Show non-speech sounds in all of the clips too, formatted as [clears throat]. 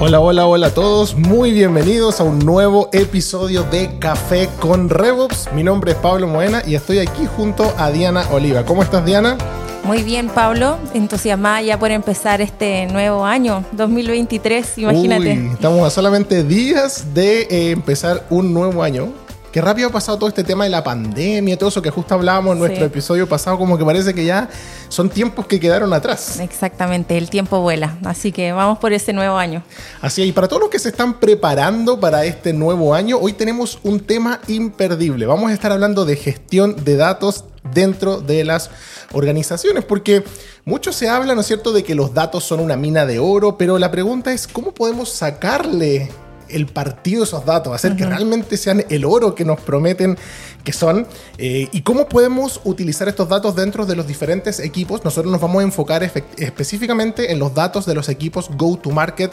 Hola, hola, hola a todos. Muy bienvenidos a un nuevo episodio de Café con RevOps. Mi nombre es Pablo Moena y estoy aquí junto a Diana Oliva. ¿Cómo estás, Diana? Muy bien, Pablo. Entusiasmada ya por empezar este nuevo año, 2023, imagínate. estamos a solamente días de eh, empezar un nuevo año. Qué rápido ha pasado todo este tema de la pandemia, todo eso que justo hablábamos en nuestro episodio pasado, como que parece que ya son tiempos que quedaron atrás. Exactamente, el tiempo vuela, así que vamos por ese nuevo año. Así es, y para todos los que se están preparando para este nuevo año, hoy tenemos un tema imperdible. Vamos a estar hablando de gestión de datos dentro de las organizaciones, porque mucho se habla, ¿no es cierto?, de que los datos son una mina de oro, pero la pregunta es, ¿cómo podemos sacarle el partido de esos datos, hacer que realmente sean el oro que nos prometen que son eh, y cómo podemos utilizar estos datos dentro de los diferentes equipos. Nosotros nos vamos a enfocar específicamente en los datos de los equipos go-to-market,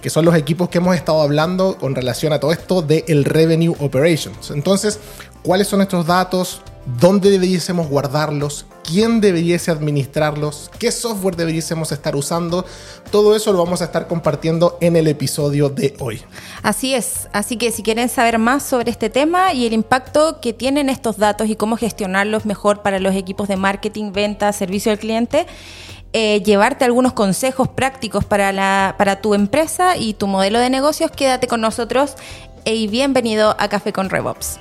que son los equipos que hemos estado hablando con relación a todo esto del el revenue operations. Entonces, ¿cuáles son estos datos? ¿Dónde deberíamos guardarlos? quién deberíase administrarlos, qué software deberíamos estar usando. Todo eso lo vamos a estar compartiendo en el episodio de hoy. Así es, así que si quieren saber más sobre este tema y el impacto que tienen estos datos y cómo gestionarlos mejor para los equipos de marketing, venta, servicio al cliente, eh, llevarte algunos consejos prácticos para, la, para tu empresa y tu modelo de negocios, quédate con nosotros y bienvenido a Café con RevOps.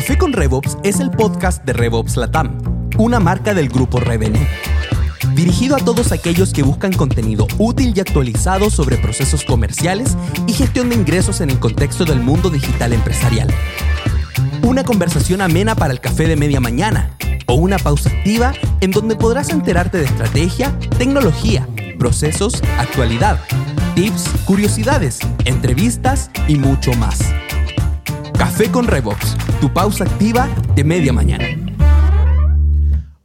Café con RevOps es el podcast de RevOps Latam, una marca del grupo Revenue. Dirigido a todos aquellos que buscan contenido útil y actualizado sobre procesos comerciales y gestión de ingresos en el contexto del mundo digital empresarial. Una conversación amena para el café de media mañana o una pausa activa en donde podrás enterarte de estrategia, tecnología, procesos, actualidad, tips, curiosidades, entrevistas y mucho más. Café con Revox, tu pausa activa de media mañana.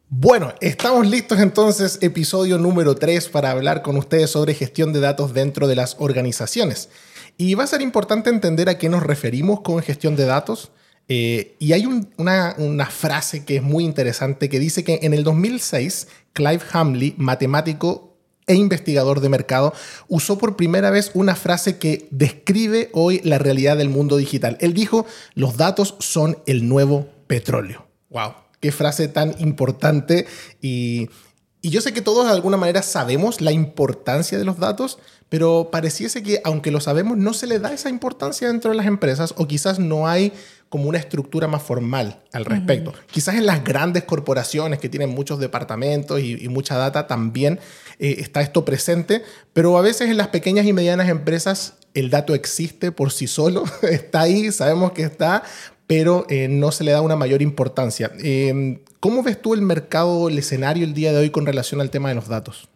Bueno, estamos listos entonces, episodio número 3, para hablar con ustedes sobre gestión de datos dentro de las organizaciones. Y va a ser importante entender a qué nos referimos con gestión de datos. Eh, y hay una, una, frase que es muy interesante que dice que en el 2006, Clive Hamley, matemático e investigador de mercado, usó por primera vez una frase que describe hoy la realidad del mundo digital. Él dijo, los datos son el nuevo petróleo. ¡Wow! Qué frase tan importante y, y yo sé que todos de alguna manera sabemos la importancia de los datos, pero pareciese que aunque lo sabemos, no se le da esa importancia dentro de las empresas o quizás no hay como una estructura más formal al respecto. Quizás en las grandes corporaciones que tienen muchos departamentos y, mucha data también eh, está esto presente, pero a veces en las pequeñas y medianas empresas el dato existe por sí solo, [laughs] está ahí, sabemos que está, pero eh, no se le da una mayor importancia. Em, ¿Cómo ves tú el mercado, el escenario el día de hoy con relación al tema de los datos?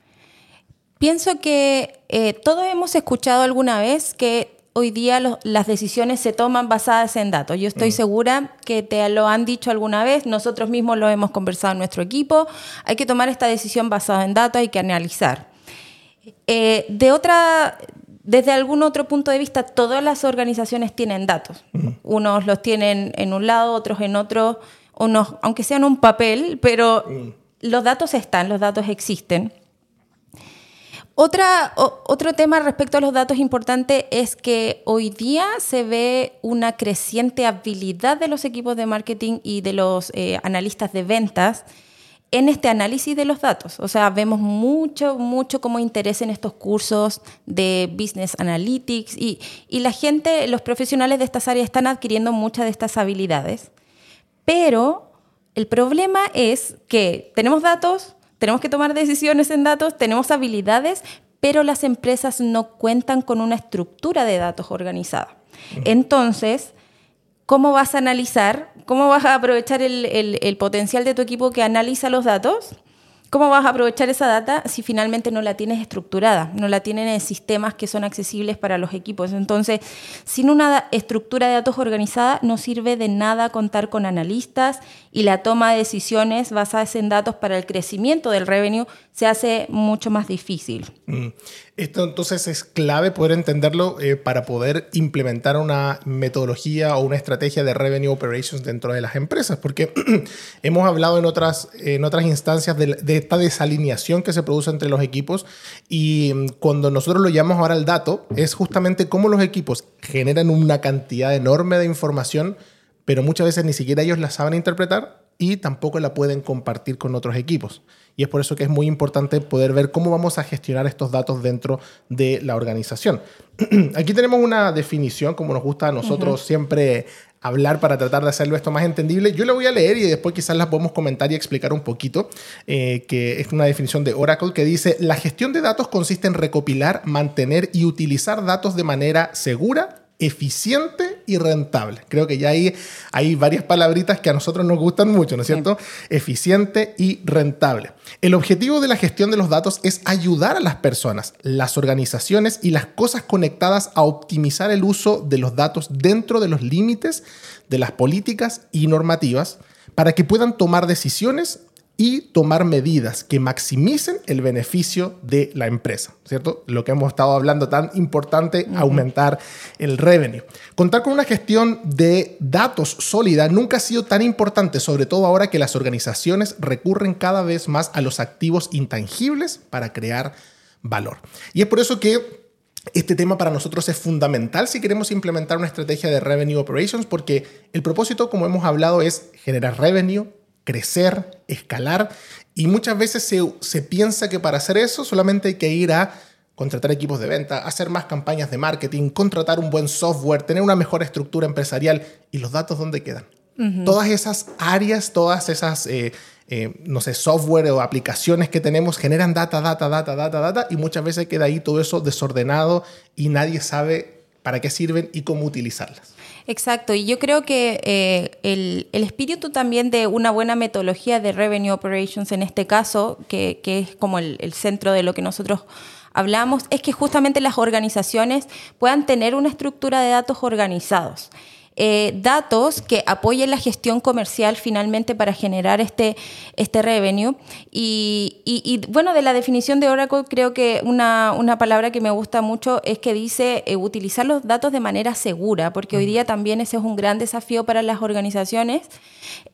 Pienso que eh, todos hemos escuchado alguna vez que hoy día las decisiones se toman basadas en datos. Yo estoy mm. segura que te lo han dicho alguna vez, nosotros mismos lo hemos conversado en nuestro equipo, hay que tomar esta decisión basada en datos, hay que analizar. Eh, de otra, desde algún otro punto de vista, todas las organizaciones tienen datos. Mm. Unos los tienen en un lado, otros en otro, unos, aunque sean un papel, pero mm. los datos están, los datos existen. Otra, otro tema respecto a los datos importante es que hoy día se ve una creciente habilidad de los equipos de marketing y de los eh, analistas de ventas en este análisis de los datos. O sea, vemos mucho, mucho como interés en estos cursos de Business Analytics y, y la gente, los profesionales de estas áreas están adquiriendo muchas de estas habilidades. Pero el problema es que tenemos datos, tenemos que tomar decisiones en datos, tenemos habilidades, pero las empresas no cuentan con una estructura de datos organizada. Entonces, ¿cómo vas a analizar? ¿Cómo vas a aprovechar el, el potencial de tu equipo que analiza los datos? ¿Cómo vas a aprovechar esa data si finalmente no la tienes estructurada, no la tienen en sistemas que son accesibles para los equipos? Entonces, sin una estructura de datos organizada, no sirve de nada contar con analistas y la toma de decisiones basadas en datos para el crecimiento del revenue se hace mucho más difícil. Mm. Esto entonces es clave poder entenderlo eh, para poder implementar una metodología o una estrategia de revenue operations dentro de las empresas, porque [clears throat] hemos hablado en otras, en otras instancias de, de, esta desalineación que se produce entre los equipos y mm, cuando nosotros lo llamamos ahora el dato, es justamente cómo los equipos generan una cantidad enorme de información, pero muchas veces ni siquiera ellos la saben interpretar y tampoco la pueden compartir con otros equipos. Y es por eso que es muy importante poder ver cómo vamos a gestionar estos datos dentro de la organización. [clears throat] Aquí tenemos una definición, como nos gusta a nosotros siempre hablar para tratar de hacerlo esto más entendible. Yo la voy a leer y después quizás la podemos comentar y explicar un poquito, eh, que es una definición de Oracle que dice, la gestión de datos consiste en recopilar, mantener y utilizar datos de manera segura, eficiente y rentable. Creo que ya hay varias palabritas que a nosotros nos gustan mucho, ¿no es cierto? Eficiente y rentable. El objetivo de la gestión de los datos es ayudar a las personas, las organizaciones y las cosas conectadas a optimizar el uso de los datos dentro de los límites de las políticas y normativas para que puedan tomar decisiones y tomar medidas que maximicen el beneficio de la empresa, ¿cierto? Lo que hemos estado hablando tan importante, aumentar el revenue. Contar con una gestión de datos sólida nunca ha sido tan importante, sobre todo ahora que las organizaciones recurren cada vez más a los activos intangibles para crear valor. Y es por eso que este tema para nosotros es fundamental si queremos implementar una estrategia de revenue operations porque el propósito, como hemos hablado, es generar revenue, crecer, escalar, y muchas veces se, piensa que para hacer eso solamente hay que ir a contratar equipos de venta, hacer más campañas de marketing, contratar un buen software, tener una mejor estructura empresarial. ¿Y los datos dónde quedan? Todas esas áreas, todas esas, eh, eh, no sé, software o aplicaciones que tenemos generan data, data, data, data, data, y muchas veces queda ahí todo eso desordenado y nadie sabe para qué sirven y cómo utilizarlas. Exacto, y yo creo que eh, el, espíritu también de una buena metodología de Revenue Operations en este caso, que, es como el, centro de lo que nosotros hablamos, es que justamente las organizaciones puedan tener una estructura de datos organizados. Eh, datos que apoyen la gestión comercial finalmente para generar este, este revenue. Y, bueno, de la definición de Oracle creo que una, una palabra que me gusta mucho es que dice eh, utilizar los datos de manera segura, porque hoy día también ese es un gran desafío para las organizaciones.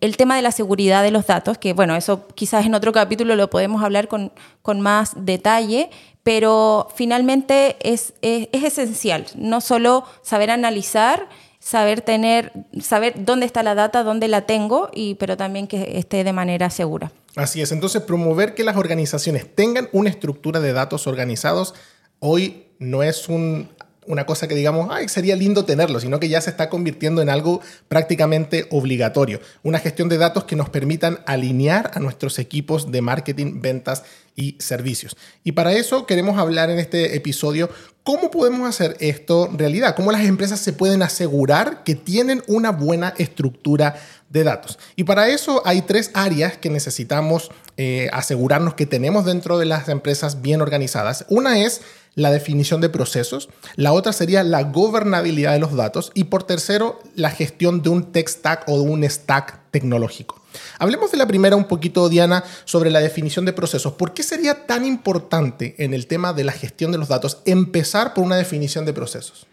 El tema de la seguridad de los datos, que bueno, eso quizás en otro capítulo lo podemos hablar con, con más detalle, pero finalmente es, es, es, esencial, no solo saber analizar, saber tener, saber dónde está la data, dónde la tengo, y, pero también que esté de manera segura. Así es, entonces promover que las organizaciones tengan una estructura de datos organizados hoy no es un una cosa que digamos, ay, sería lindo tenerlo, sino que ya se está convirtiendo en algo prácticamente obligatorio. Una gestión de datos que nos permitan alinear a nuestros equipos de marketing, ventas y servicios. Y para eso queremos hablar en este episodio cómo podemos hacer esto realidad, cómo las empresas se pueden asegurar que tienen una buena estructura de datos. Y para eso hay tres áreas que necesitamos eh, asegurarnos que tenemos dentro de las empresas bien organizadas. Una es la definición de procesos, la otra sería la gobernabilidad de los datos y por tercero, la gestión de un tech stack o de un stack tecnológico. Hablemos de la primera un poquito, Diana, sobre la definición de procesos. ¿Por qué sería tan importante en el tema de la gestión de los datos empezar por una definición de procesos?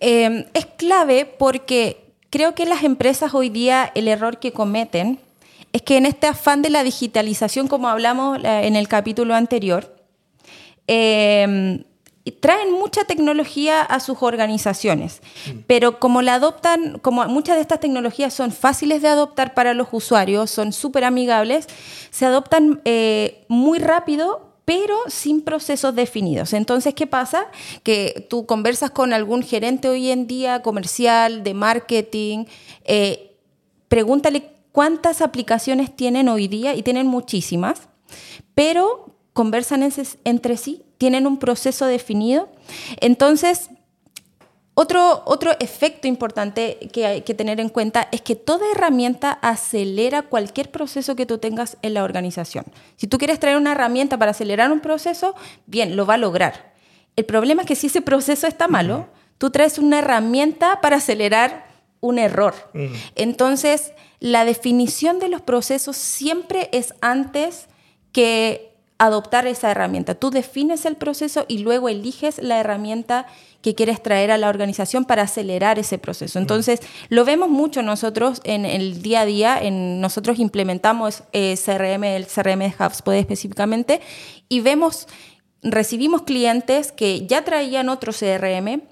Em, es clave porque creo que las empresas hoy día el error que cometen es que en este afán de la digitalización, como hablamos eh, en el capítulo anterior, eh, traen mucha tecnología a sus organizaciones, mm. pero como la adoptan, como muchas de estas tecnologías son fáciles de adoptar para los usuarios, son súper amigables, se adoptan eh, muy rápido pero sin procesos definidos. Entonces, ¿qué pasa? Que tú conversas con algún gerente hoy en día comercial, de marketing, eh, pregúntale cuántas aplicaciones tienen hoy día y tienen muchísimas, pero conversan entre sí, tienen un proceso definido. Entonces, otro, otro efecto importante que hay que tener en cuenta es que toda herramienta acelera cualquier proceso que tú tengas en la organización. Si tú quieres traer una herramienta para acelerar un proceso, bien, lo va a lograr. El problema es que si ese proceso está malo, tú traes una herramienta para acelerar un error. Entonces, la definición de los procesos siempre es antes que adoptar esa herramienta. Tú defines el proceso y luego eliges la herramienta que quieres traer a la organización para acelerar ese proceso. Entonces, lo vemos mucho nosotros en el día a día, en, nosotros implementamos eh, CRM, el CRM de HubSpot específicamente, y vemos, recibimos clientes que ya traían otro CRM,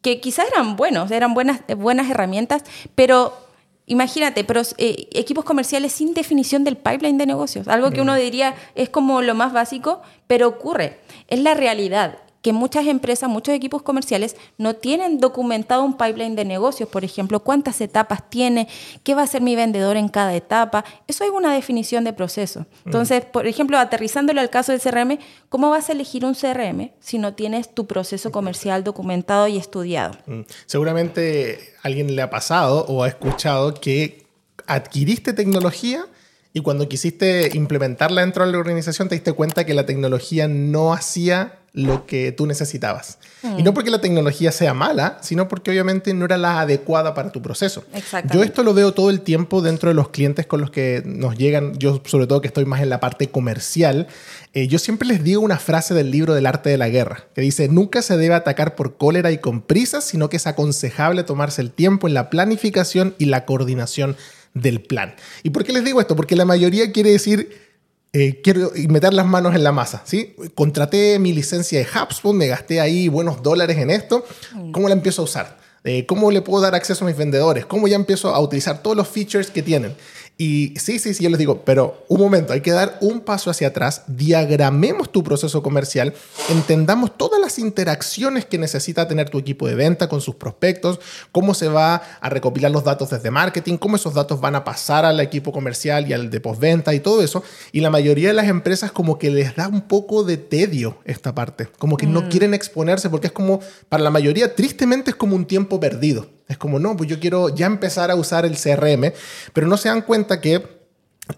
que quizás eran buenos, eran buenas, buenas herramientas, pero Imagínate, pero eh, equipos comerciales sin definición del pipeline de negocios, algo que uno diría es como lo más básico, pero ocurre, es la realidad que muchas empresas, muchos equipos comerciales no tienen documentado un pipeline de negocios, por ejemplo, cuántas etapas tiene, qué va a hacer mi vendedor en cada etapa. Eso es una definición de proceso. Entonces, por ejemplo, aterrizándolo al caso del CRM, ¿cómo vas a elegir un CRM si no tienes tu proceso comercial documentado y estudiado? Mm. Seguramente alguien le ha pasado o ha escuchado que adquiriste tecnología y cuando quisiste implementarla dentro de la organización te diste cuenta que la tecnología no hacía lo que tú necesitabas. Y no mm. porque la tecnología sea mala, sino porque obviamente no era la adecuada para tu proceso. Yo esto lo veo todo el tiempo dentro de los clientes con los que nos llegan, yo sobre todo que estoy más en la parte comercial, eh, yo siempre les digo una frase del libro del arte de la guerra, que dice, nunca se debe atacar por cólera y con prisas, sino que es aconsejable tomarse el tiempo en la planificación y la coordinación del plan. ¿Y por qué les digo esto? Porque la mayoría quiere decir eh, quiero meter las manos en la masa, ¿sí? Contraté mi licencia de HubSpot, me gasté ahí buenos dólares en esto, mm. ¿cómo la empiezo a usar? Eh, ¿Cómo le puedo dar acceso a mis vendedores? ¿Cómo ya empiezo a utilizar todos los features que tienen? Y sí, sí, sí, yo les digo, pero un momento, hay que dar un paso hacia atrás, diagramemos tu proceso comercial, entendamos todas las interacciones que necesita tener tu equipo de venta con sus prospectos, cómo se va a recopilar los datos desde marketing, cómo esos datos van a pasar al equipo comercial y al de postventa y todo eso. Y la mayoría de las empresas como que les da un poco de tedio esta parte, como que no mm. quieren exponerse porque es como, para la mayoría, tristemente es como un tiempo perdido. Es como, no, pues yo quiero ya empezar a usar el CRM, pero no se dan cuenta que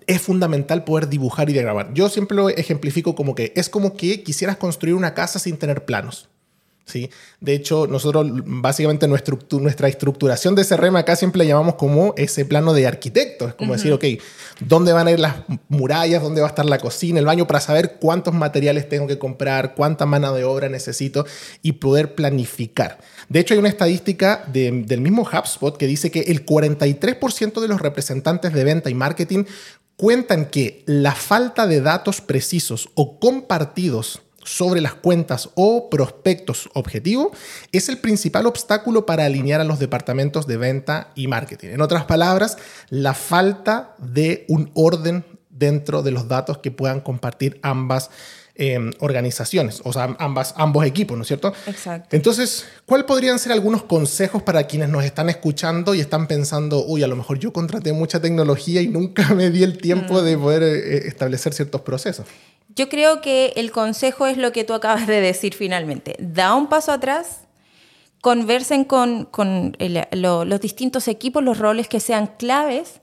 es fundamental poder dibujar y diagramar. Yo siempre lo ejemplifico como que es como que quisieras construir una casa sin tener planos. ¿Sí? De hecho, nosotros básicamente nuestra, nuestra estructuración de CRM acá siempre la llamamos como ese plano de arquitecto. Es como decir, ok, ¿dónde van a ir las murallas? ¿Dónde va a estar la cocina, el baño? Para saber cuántos materiales tengo que comprar, cuánta mano de obra necesito y poder planificar. De hecho, hay una estadística del mismo HubSpot que dice que el 43% de los representantes de venta y marketing cuentan que la falta de datos precisos o compartidos sobre las cuentas o prospectos objetivo es el principal obstáculo para alinear a los departamentos de venta y marketing. En otras palabras, la falta de un orden dentro de los datos que puedan compartir ambas Em, organizaciones, o sea, ambas, ambos equipos, ¿no es cierto? Exacto. Entonces, ¿cuáles podrían ser algunos consejos para quienes nos están escuchando y están pensando, uy, a lo mejor yo contraté mucha tecnología y nunca [laughs] me di el tiempo de mm. poder eh, eh, establecer ciertos procesos? Yo creo que el consejo es lo que tú acabas de decir finalmente. Da un paso atrás, conversen con, con los distintos equipos, los roles que sean claves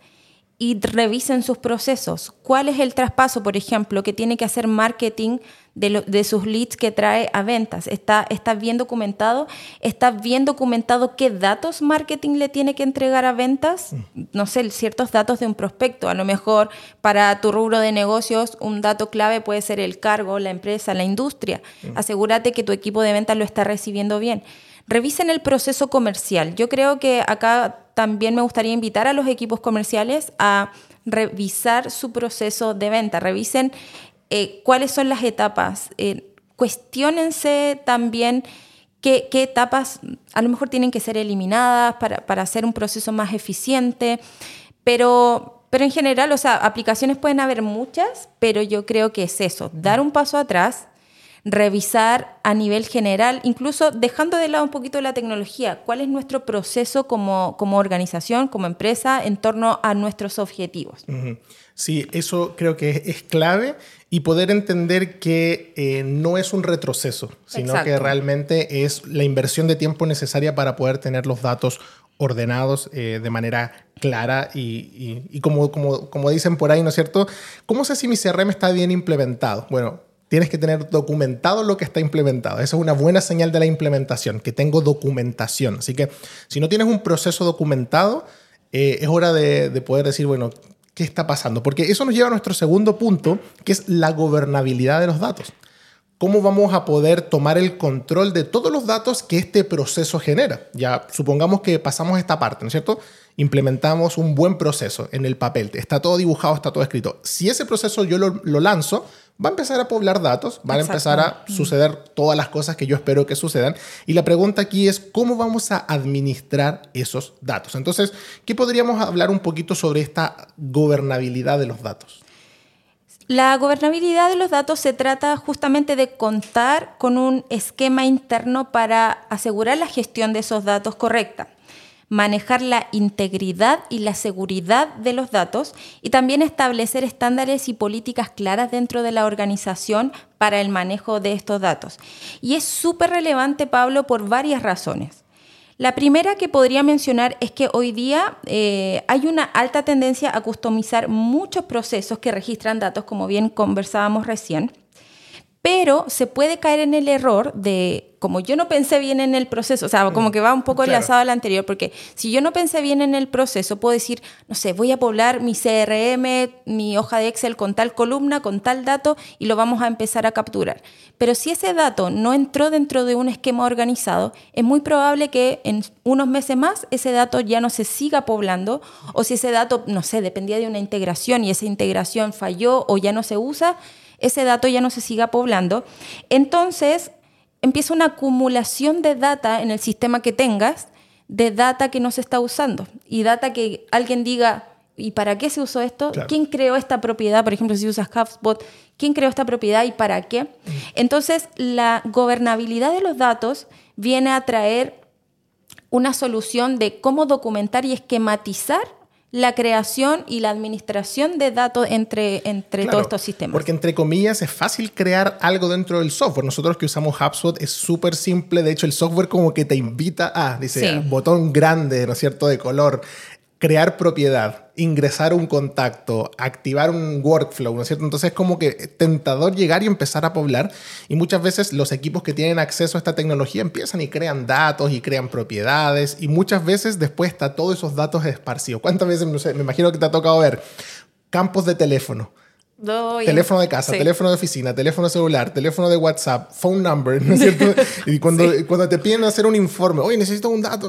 y revisen sus procesos. ¿Cuál es el traspaso, por ejemplo, que tiene que hacer marketing de, sus leads que trae a ventas? ¿Está, ¿Está bien documentado? ¿Está bien documentado qué datos marketing le tiene que entregar a ventas? No sé, ciertos datos de un prospecto. A lo mejor para tu rubro de negocios un dato clave puede ser el cargo, la empresa, la industria. Asegúrate que tu equipo de ventas lo está recibiendo bien. Revisen el proceso comercial. Yo creo que acá también me gustaría invitar a los equipos comerciales a revisar su proceso de venta. Revisen eh, cuáles son las etapas. Eh, cuestionense también qué, etapas a lo mejor tienen que ser eliminadas para, para hacer un proceso más eficiente. Pero, pero en general, o sea, aplicaciones pueden haber muchas, pero yo creo que es eso, dar un paso atrás, revisar a nivel general, incluso dejando de lado un poquito la tecnología, cuál es nuestro proceso como, como organización, como empresa, en torno a nuestros objetivos. Sí, eso creo que es, clave y poder entender que eh, no es un retroceso, sino que realmente es la inversión de tiempo necesaria para poder tener los datos ordenados eh, de manera clara y, y, como, como, como, dicen por ahí, ¿no es cierto? ¿Cómo sé si mi CRM está bien implementado? Bueno, tienes que tener documentado lo que está implementado. Esa es una buena señal de la implementación, que tengo documentación. Así que si no tienes un proceso documentado, eh, es hora de, poder decir, bueno, qué está pasando, porque eso nos lleva a nuestro segundo punto, que es la gobernabilidad de los datos. ¿Cómo vamos a poder tomar el control de todos los datos que este proceso genera? Ya supongamos que pasamos esta parte, ¿no es cierto? Implementamos un buen proceso en el papel, está todo dibujado, está todo escrito. Si ese proceso yo lo, lo lanzo, va a empezar a poblar datos, van a empezar a suceder todas las cosas que yo espero que sucedan. Y la pregunta aquí es, ¿cómo vamos a administrar esos datos? Entonces, ¿qué podríamos hablar un poquito sobre esta gobernabilidad de los datos? La gobernabilidad de los datos se trata justamente de contar con un esquema interno para asegurar la gestión de esos datos correcta manejar la integridad y la seguridad de los datos y también establecer estándares y políticas claras dentro de la organización para el manejo de estos datos. Y es súper relevante, Pablo, por varias razones. La primera que podría mencionar es que hoy día eh, hay una alta tendencia a customizar muchos procesos que registran datos, como bien conversábamos recién, pero se puede caer en el error de como yo no pensé bien en el proceso, o sea, como que va un poco enlazado al anterior, porque si yo no pensé bien en el proceso, puedo decir, no sé, voy a poblar mi CRM, mi hoja de Excel con tal columna, con tal dato, y lo vamos a empezar a capturar. Pero si ese dato no entró dentro de un esquema organizado, es muy probable que en unos meses más ese dato ya no se siga poblando, o si ese dato, no sé, dependía de una integración y esa integración falló o ya no se usa, ese dato ya no se siga poblando. Entonces, empieza una acumulación de data en el sistema que tengas, de data que no se está usando y data que alguien diga, ¿y para qué se usó esto? ¿Quién creó esta propiedad? Por ejemplo, si usas HubSpot, ¿quién creó esta propiedad y para qué? Mm. Entonces, la gobernabilidad de los datos viene a traer una solución de cómo documentar y esquematizar la creación y la administración de datos entre, entre todos estos sistemas. Porque entre comillas es fácil crear algo dentro del software. Nosotros que usamos HubSpot es súper simple. De hecho, el software como que te invita a, dice, botón grande, ¿no es cierto?, de color crear propiedad, ingresar un contacto, activar un workflow, ¿no es cierto? Entonces es como que tentador llegar y empezar a poblar y muchas veces los equipos que tienen acceso a esta tecnología empiezan y crean datos y crean propiedades y muchas veces después está todos esos datos esparcidos. ¿Cuántas veces, no sé, me imagino que te ha tocado ver campos de teléfono? teléfono de casa, teléfono de oficina, teléfono celular, teléfono de WhatsApp, phone number, ¿no es cierto? [laughs] y cuando, cuando te piden hacer un informe, oye, necesito un dato,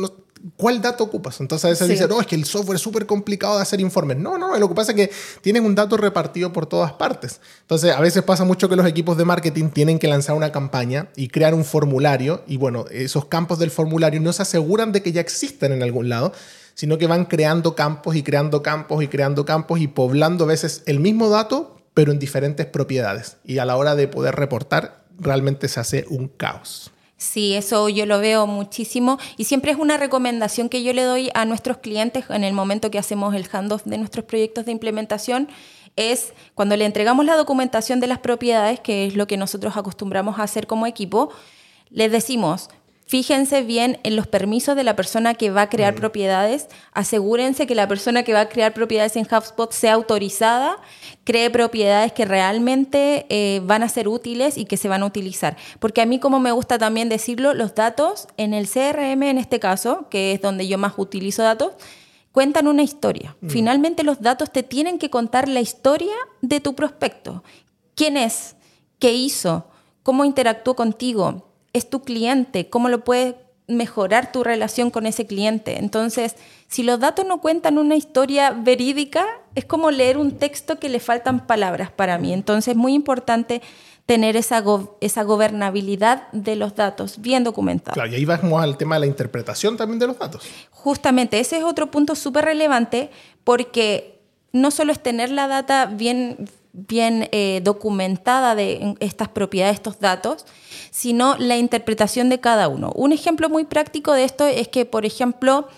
¿cuál dato ocupas? Entonces a veces dicen, no, es que el software es súper complicado de hacer informes. No, no, lo que pasa es que tienen un dato repartido por todas partes. Entonces a veces pasa mucho que los equipos de marketing tienen que lanzar una campaña y crear un formulario y bueno, esos campos del formulario no se aseguran de que ya existen en algún lado, sino que van creando campos y creando campos y creando campos y poblando a veces el mismo dato, pero en diferentes propiedades. Y a la hora de poder reportar, realmente se hace un caos. Sí, eso yo lo veo muchísimo y siempre es una recomendación que yo le doy a nuestros clientes en el momento que hacemos el handoff de nuestros proyectos de implementación es cuando le entregamos la documentación de las propiedades, que es lo que nosotros acostumbramos a hacer como equipo, les decimos, Fíjense bien en los permisos de la persona que va a crear mm. propiedades. Asegúrense que la persona que va a crear propiedades en HubSpot sea autorizada, cree propiedades que realmente eh, van a ser útiles y que se van a utilizar. Porque a mí, como me gusta también decirlo, los datos en el CRM, en este caso, que es donde yo más utilizo datos, cuentan una historia. Mm. Finalmente los datos te tienen que contar la historia de tu prospecto. ¿Quién es? ¿Qué hizo? ¿Cómo interactuó contigo? Es tu cliente, cómo lo puedes mejorar tu relación con ese cliente. Entonces, si los datos no cuentan una historia verídica, es como leer un texto que le faltan palabras para mí. Entonces, es muy importante tener esa, esa gobernabilidad de los datos bien documentados. Claro, y ahí vamos al tema de la interpretación también de los datos. Justamente, ese es otro punto súper relevante porque no solo es tener la data bien, bien eh, documentada de estas propiedades, estos datos, sino la interpretación de cada uno. Un ejemplo muy práctico de esto es que, por ejemplo,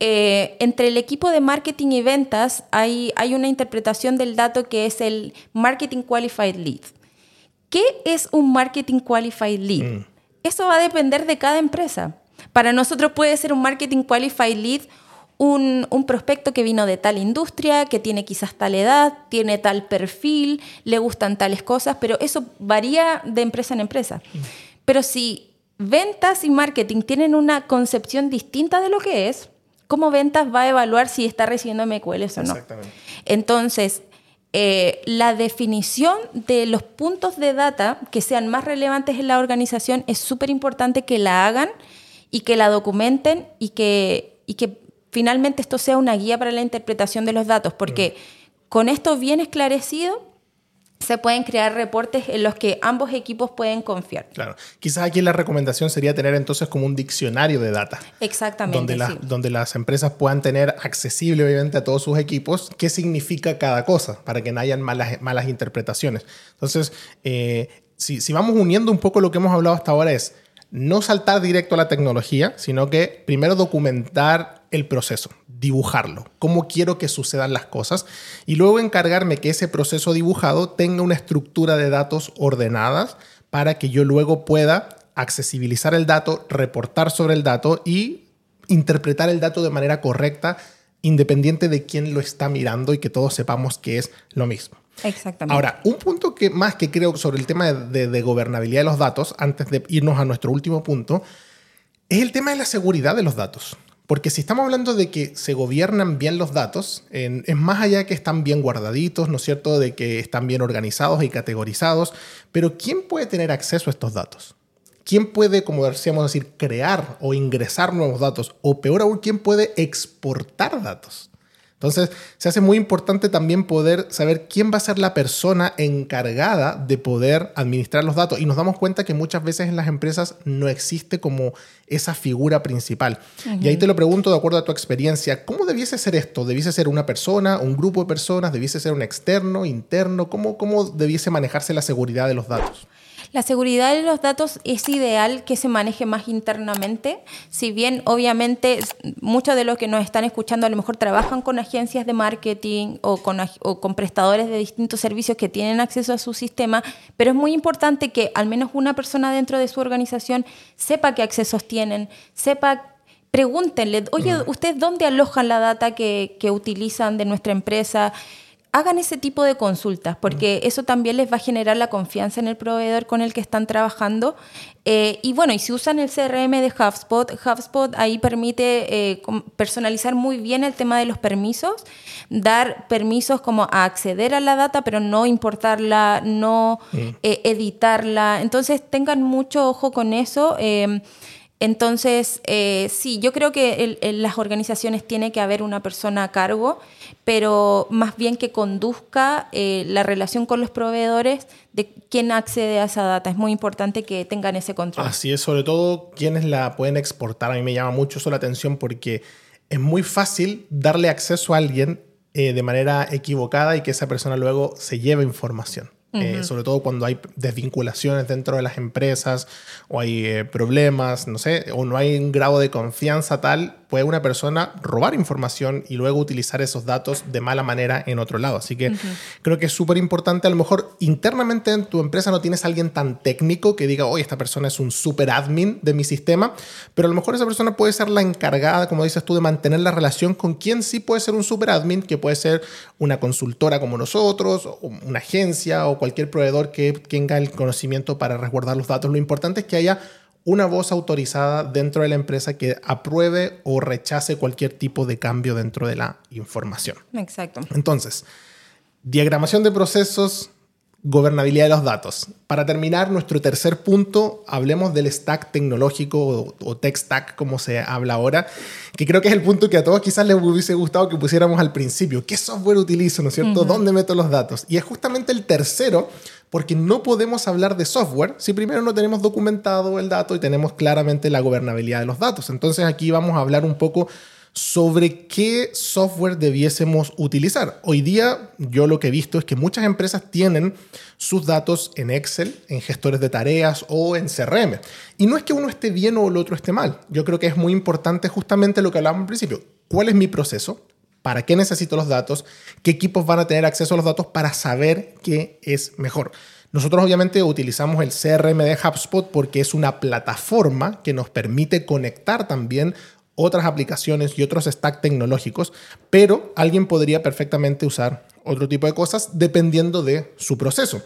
eh, entre el equipo de marketing y ventas hay, hay una interpretación del dato que es el Marketing Qualified Lead. ¿Qué es un Marketing Qualified Lead? Mm. Eso va a depender de cada empresa. Para nosotros puede ser un Marketing Qualified Lead un, prospecto que vino de tal industria, que tiene quizás tal edad, tiene tal perfil, le gustan tales cosas, pero eso varía de empresa en empresa. Pero si ventas y marketing tienen una concepción distinta de lo que es, ¿cómo ventas va a evaluar si está recibiendo MQLs o no? Exactamente. Entonces, eh, la definición de los puntos de data que sean más relevantes en la organización es súper importante que la hagan y que la documenten y que, y que finalmente esto sea una guía para la interpretación de los datos, porque mm. con esto bien esclarecido se pueden crear reportes en los que ambos equipos pueden confiar. Claro. Quizás aquí la recomendación sería tener entonces como un diccionario de data. Exactamente. Donde, donde las empresas puedan tener accesible, obviamente, a todos sus equipos qué significa cada cosa, para que no hayan malas, malas interpretaciones. Entonces, eh, si, si vamos uniendo un poco lo que hemos hablado hasta ahora es no saltar directo a la tecnología, sino que primero documentar el proceso, dibujarlo, cómo quiero que sucedan las cosas y luego encargarme que ese proceso dibujado tenga una estructura de datos ordenadas para que yo luego pueda accesibilizar el dato, reportar sobre el dato y interpretar el dato de manera correcta, independiente de quién lo está mirando y que todos sepamos que es lo mismo. Exactamente. Ahora, un punto que más que creo sobre el tema de, gobernabilidad de los datos, antes de irnos a nuestro último punto, es el tema de la seguridad de los datos. Porque si estamos hablando de que se gobiernan bien los datos, es más allá de que están bien guardaditos, ¿no es cierto? De que están bien organizados y categorizados, pero ¿quién puede tener acceso a estos datos? ¿Quién puede, como decíamos decir, crear o ingresar nuevos datos? O peor aún, ¿quién puede exportar datos? Entonces, se hace muy importante también poder saber quién va a ser la persona encargada de poder administrar los datos. Y nos damos cuenta que muchas veces en las empresas no existe como esa figura principal. Y ahí te lo pregunto de acuerdo a tu experiencia, ¿cómo debiese ser esto? ¿Debiese ser una persona, un grupo de personas? ¿Debiese ser un externo, interno? ¿Cómo, cómo debiese manejarse la seguridad de los datos? La seguridad de los datos es ideal que se maneje más internamente, si bien obviamente muchos de los que nos están escuchando a lo mejor trabajan con agencias de marketing o con, o con prestadores de distintos servicios que tienen acceso a su sistema, pero es muy importante que al menos una persona dentro de su organización sepa qué accesos tienen, sepa pregúntenle, oye, mm. ¿ustedes dónde alojan la data que, que utilizan de nuestra empresa? Hagan ese tipo de consultas, porque eso también les va a generar la confianza en el proveedor con el que están trabajando. Eh, y bueno, y si usan el CRM de HubSpot, HubSpot ahí permite eh, personalizar muy bien el tema de los permisos, dar permisos como a acceder a la data, pero no importarla, no eh, editarla. Entonces tengan mucho ojo con eso. Entonces, eh, sí, yo creo que en las organizaciones tiene que haber una persona a cargo, pero más bien que conduzca eh, la relación con los proveedores de quién accede a esa data. Es muy importante que tengan ese control. Así es, sobre todo quienes la pueden exportar. A mí me llama mucho eso la atención porque es muy fácil darle acceso a alguien eh, de manera equivocada y que esa persona luego se lleve información. Eh, sobre todo cuando hay desvinculaciones dentro de las empresas o hay eh, problemas, no sé, o no hay un grado de confianza tal, puede una persona robar información y luego utilizar esos datos de mala manera en otro lado. Así que creo que es súper importante, a lo mejor internamente en tu empresa no tienes a alguien tan técnico que diga, oye, esta persona es un super admin de mi sistema, pero a lo mejor esa persona puede ser la encargada, como dices tú, de mantener la relación con quien sí puede ser un super admin, que puede ser una consultora como nosotros, una agencia o cualquier proveedor que tenga el conocimiento para resguardar los datos. Lo importante es que haya una voz autorizada dentro de la empresa que apruebe o rechace cualquier tipo de cambio dentro de la información. Exacto. Entonces, diagramación de procesos, gobernabilidad de los datos. Para terminar, nuestro tercer punto, hablemos del stack tecnológico o, tech stack, como se habla ahora, que creo que es el punto que a todos quizás les hubiese gustado que pusiéramos al principio. ¿Qué software utilizo, no es cierto? ¿Dónde meto los datos? Y es justamente el tercero, porque no podemos hablar de software si primero no tenemos documentado el dato y tenemos claramente la gobernabilidad de los datos. Entonces aquí vamos a hablar un poco sobre qué software debiésemos utilizar. Hoy día yo lo que he visto es que muchas empresas tienen sus datos en Excel, en gestores de tareas o en CRM. Y no es que uno esté bien o el otro esté mal. Yo creo que es muy importante justamente lo que hablábamos al principio. ¿Cuál es mi proceso? ¿Para qué necesito los datos? ¿Qué equipos van a tener acceso a los datos para saber qué es mejor? Nosotros obviamente utilizamos el CRM de HubSpot porque es una plataforma que nos permite conectar también otras aplicaciones y otros stacks tecnológicos, pero alguien podría perfectamente usar otro tipo de cosas dependiendo de su proceso.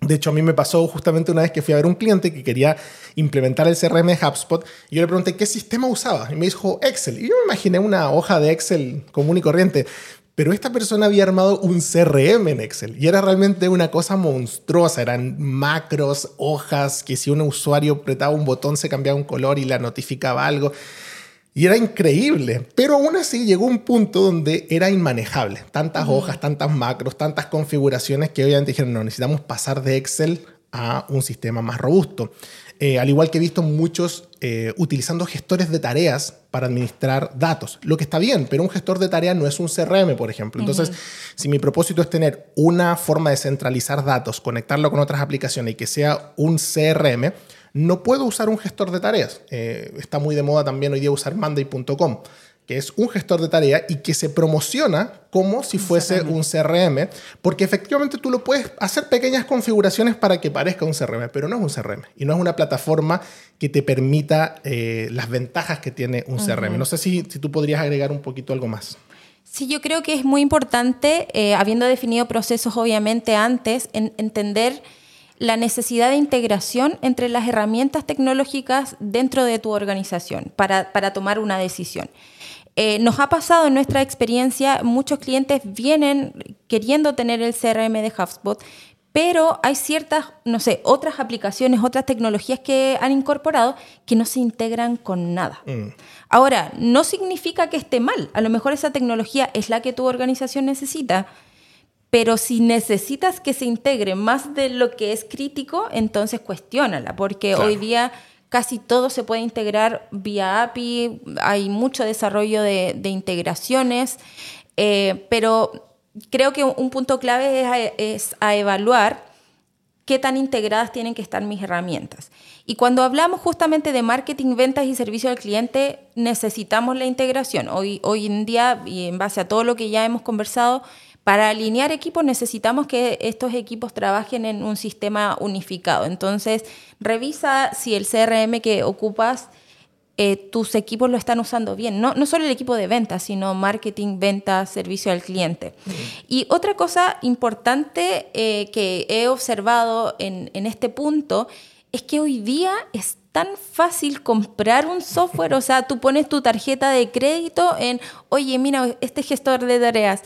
De hecho, a mí me pasó justamente una vez que fui a ver un cliente que quería implementar el CRM de HubSpot y yo le pregunté qué sistema usaba y me dijo Excel. Y yo me imaginé una hoja de Excel común y corriente, pero esta persona había armado un CRM en Excel y era realmente una cosa monstruosa. Eran macros, hojas, que si un usuario apretaba un botón se cambiaba un color y la notificaba algo. Y era increíble, pero aún así llegó un punto donde era inmanejable. Tantas hojas, tantas macros, tantas configuraciones que obviamente dijeron, no, necesitamos pasar de Excel a un sistema más robusto. Eh, al igual que he visto muchos eh, utilizando gestores de tareas para administrar datos, lo que está bien, pero un gestor de tareas no es un CRM, por ejemplo. Entonces, si mi propósito es tener una forma de centralizar datos, conectarlo con otras aplicaciones y que sea un CRM, no puedo usar un gestor de tareas. Eh, está muy de moda también hoy día usar Monday.com, que es un gestor de tareas y que se promociona como si fuese un CRM, porque efectivamente tú lo puedes hacer pequeñas configuraciones para que parezca un CRM, pero no es un CRM y no es una plataforma que te permita eh, las ventajas que tiene un CRM. No sé si, si tú podrías agregar un poquito algo más. Sí, yo creo que es muy importante, eh, habiendo definido procesos obviamente antes, en, entender la necesidad de integración entre las herramientas tecnológicas dentro de tu organización para, tomar una decisión. Eh, nos ha pasado en nuestra experiencia, muchos clientes vienen queriendo tener el CRM de HubSpot, pero hay ciertas, no sé, otras aplicaciones, otras tecnologías que han incorporado que no se integran con nada. Mm. Ahora, no significa que esté mal. A lo mejor esa tecnología es la que tu organización necesita, pero si necesitas que se integre más de lo que es crítico, entonces cuestiónala, porque hoy día casi todo se puede integrar vía API, hay mucho desarrollo de, integraciones, eh, pero creo que un punto clave es a, evaluar qué tan integradas tienen que estar mis herramientas. Y cuando hablamos justamente de marketing, ventas y servicio al cliente, necesitamos la integración. Hoy, hoy en día, y en base a todo lo que ya hemos conversado, para alinear equipos necesitamos que estos equipos trabajen en un sistema unificado. Entonces, revisa si el CRM que ocupas, eh, tus equipos lo están usando bien. No, no solo el equipo de ventas, sino marketing, ventas, servicio al cliente. Y otra cosa importante eh, que he observado en, en este punto es que hoy día es tan fácil comprar un software, o sea, tú pones tu tarjeta de crédito en, oye, mira, este gestor de tareas,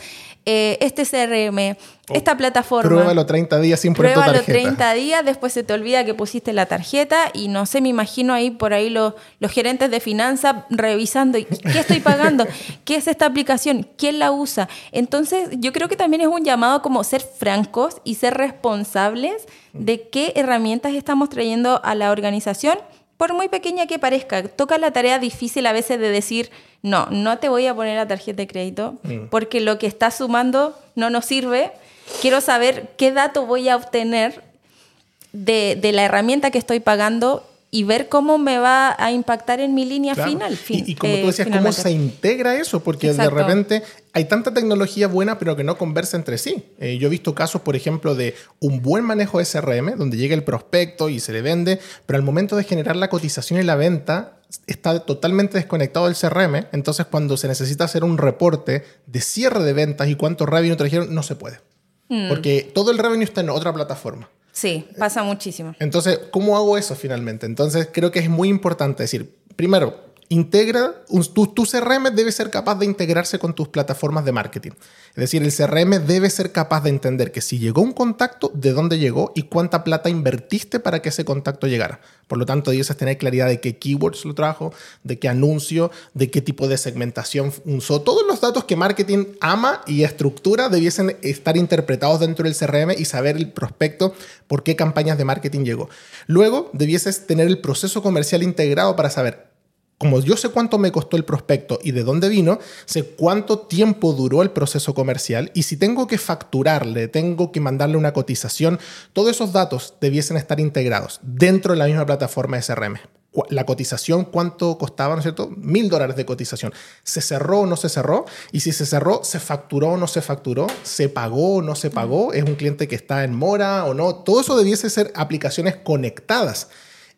eh, este CRM, esta plataforma. Pruébalo 30 días sin poner Pruébalo 30 días, después se te olvida que pusiste la tarjeta y no sé, me imagino ahí por ahí los, los gerentes de finanzas revisando, ¿qué estoy pagando? [laughs] ¿Qué es esta aplicación? ¿Quién la usa? Entonces, yo creo que también es un llamado como ser francos y ser responsables de qué herramientas estamos trayendo a la organización por muy pequeña que parezca, toca la tarea difícil a veces de decir, no, no te voy a poner la tarjeta de crédito mm. porque lo que estás sumando no nos sirve. Quiero saber qué dato voy a obtener de, de la herramienta que estoy pagando y ver cómo me va a impactar en mi línea final. y, como tú eh, decías, cómo se integra eso, porque de repente hay tanta tecnología buena pero que no conversa entre sí. Eh, yo he visto casos, por ejemplo, de un buen manejo de SRM, donde llega el prospecto y se le vende, pero al momento de generar la cotización y la venta, está totalmente desconectado del CRM, entonces cuando se necesita hacer un reporte de cierre de ventas y cuánto revenue trajeron, no se puede. Mm. Porque todo el revenue está en otra plataforma. Sí, pasa muchísimo. Entonces, ¿cómo hago eso finalmente? Entonces, creo que es muy importante decir, primero, integra, tu, CRM debe ser capaz de integrarse con tus plataformas de marketing. Es decir, el CRM debe ser capaz de entender que si llegó un contacto, de dónde llegó y cuánta plata invertiste para que ese contacto llegara. Por lo tanto, debes tener claridad de qué keywords lo trajo, de qué anuncio, de qué tipo de segmentación usó. Todos los datos que marketing ama y estructura debiesen estar interpretados dentro del CRM y saber el prospecto por qué campañas de marketing llegó. Luego, debieses tener el proceso comercial integrado para saber como yo sé cuánto me costó el prospecto y de dónde vino, sé cuánto tiempo duró el proceso comercial y si tengo que facturarle, tengo que mandarle una cotización, todos esos datos debiesen estar integrados dentro de la misma plataforma SRM. La cotización, cuánto costaba, ¿no es cierto? Mil dólares de cotización. ¿Se cerró o no se cerró? Y si se cerró, ¿se facturó o no se facturó? ¿Se pagó o no se pagó? ¿Es un cliente que está en mora o no? Todo eso debiese ser aplicaciones conectadas.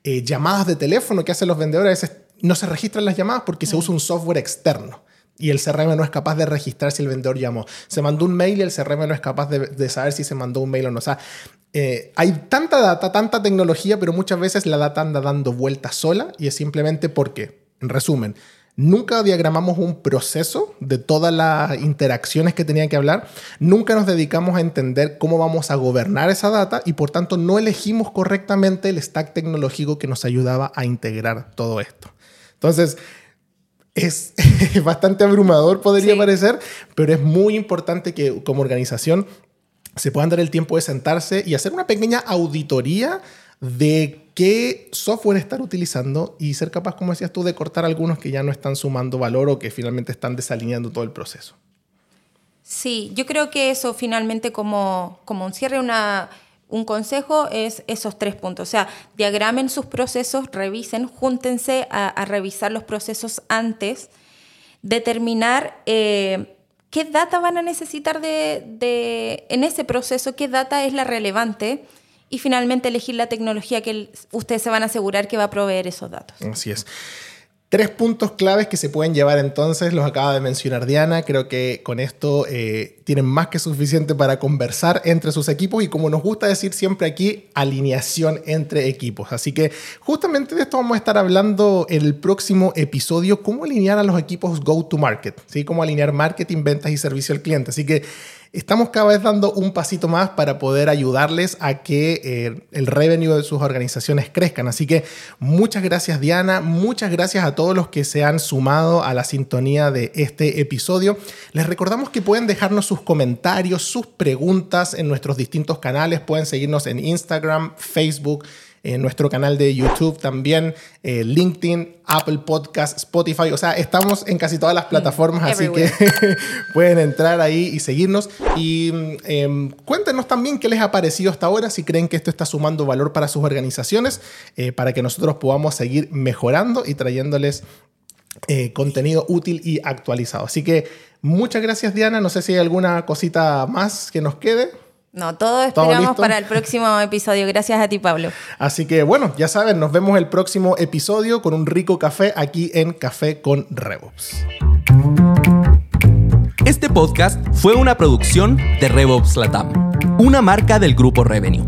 Eh, llamadas de teléfono que hacen los vendedores a veces no se registran las llamadas porque se usa un software externo. Y el CRM no es capaz de registrar si el vendedor llamó. Se mandó un mail y el CRM no es capaz de, saber si se mandó un mail o no. O sea, eh, hay tanta data, tanta tecnología, pero muchas veces la data anda dando vueltas sola y es simplemente porque, en resumen, nunca diagramamos un proceso de todas las interacciones que tenía que hablar, nunca nos dedicamos a entender cómo vamos a gobernar esa data y por tanto no elegimos correctamente el stack tecnológico que nos ayudaba a integrar todo esto. Entonces, es [laughs] bastante abrumador, podría parecer, pero es muy importante que como organización se puedan dar el tiempo de sentarse y hacer una pequeña auditoría de qué software estar utilizando y ser capaz, como decías tú, de cortar algunos que ya no están sumando valor o que finalmente están desalineando todo el proceso. Sí, yo creo que eso finalmente como, como un cierre, una, un consejo es esos tres puntos. O sea, diagramen sus procesos, revisen, júntense a, revisar los procesos antes, determinar... Eh, qué data van a necesitar de, en ese proceso, qué data es la relevante y finalmente elegir la tecnología que ustedes se van a asegurar que va a proveer esos datos. Así es. Tres puntos claves que se pueden llevar entonces, los acaba de mencionar Diana, creo que con esto eh, tienen más que suficiente para conversar entre sus equipos y como nos gusta decir siempre aquí, alineación entre equipos. Así que justamente de esto vamos a estar hablando en el próximo episodio, cómo alinear a los equipos go-to-market, ¿sí? cómo alinear marketing, ventas y servicio al cliente. Así que estamos cada vez dando un pasito más para poder ayudarles a que eh, el revenue de sus organizaciones crezcan. Así que muchas gracias Diana, muchas gracias a todos los que se han sumado a la sintonía de este episodio. Les recordamos que pueden dejarnos sus comentarios, sus preguntas en nuestros distintos canales. Pueden seguirnos en Instagram, Facebook en nuestro canal de YouTube también, eh, LinkedIn, Apple Podcast, Spotify, o sea, estamos en casi todas las mm, plataformas, así que [laughs] pueden entrar ahí y seguirnos. Y em, cuéntenos también qué les ha parecido hasta ahora, si creen que esto está sumando valor para sus organizaciones, eh, para que nosotros podamos seguir mejorando y trayéndoles eh, contenido útil y actualizado. Así que muchas gracias Diana, no sé si hay alguna cosita más que nos quede. No, todo esperamos para el próximo episodio. Gracias a ti, Pablo. Así que bueno, ya saben, nos vemos el próximo episodio con un rico café aquí en Café con RevOps. Este podcast fue una producción de RevOps Latam, una marca del grupo Revenue.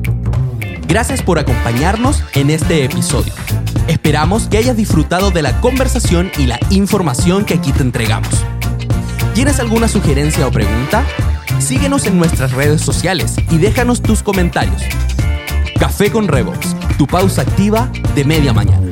Gracias por acompañarnos en este episodio. Esperamos que hayas disfrutado de la conversación y la información que aquí te entregamos. ¿Tienes alguna sugerencia o pregunta? Síguenos en nuestras redes sociales y déjanos tus comentarios. Café con Revox, tu pausa activa de media mañana.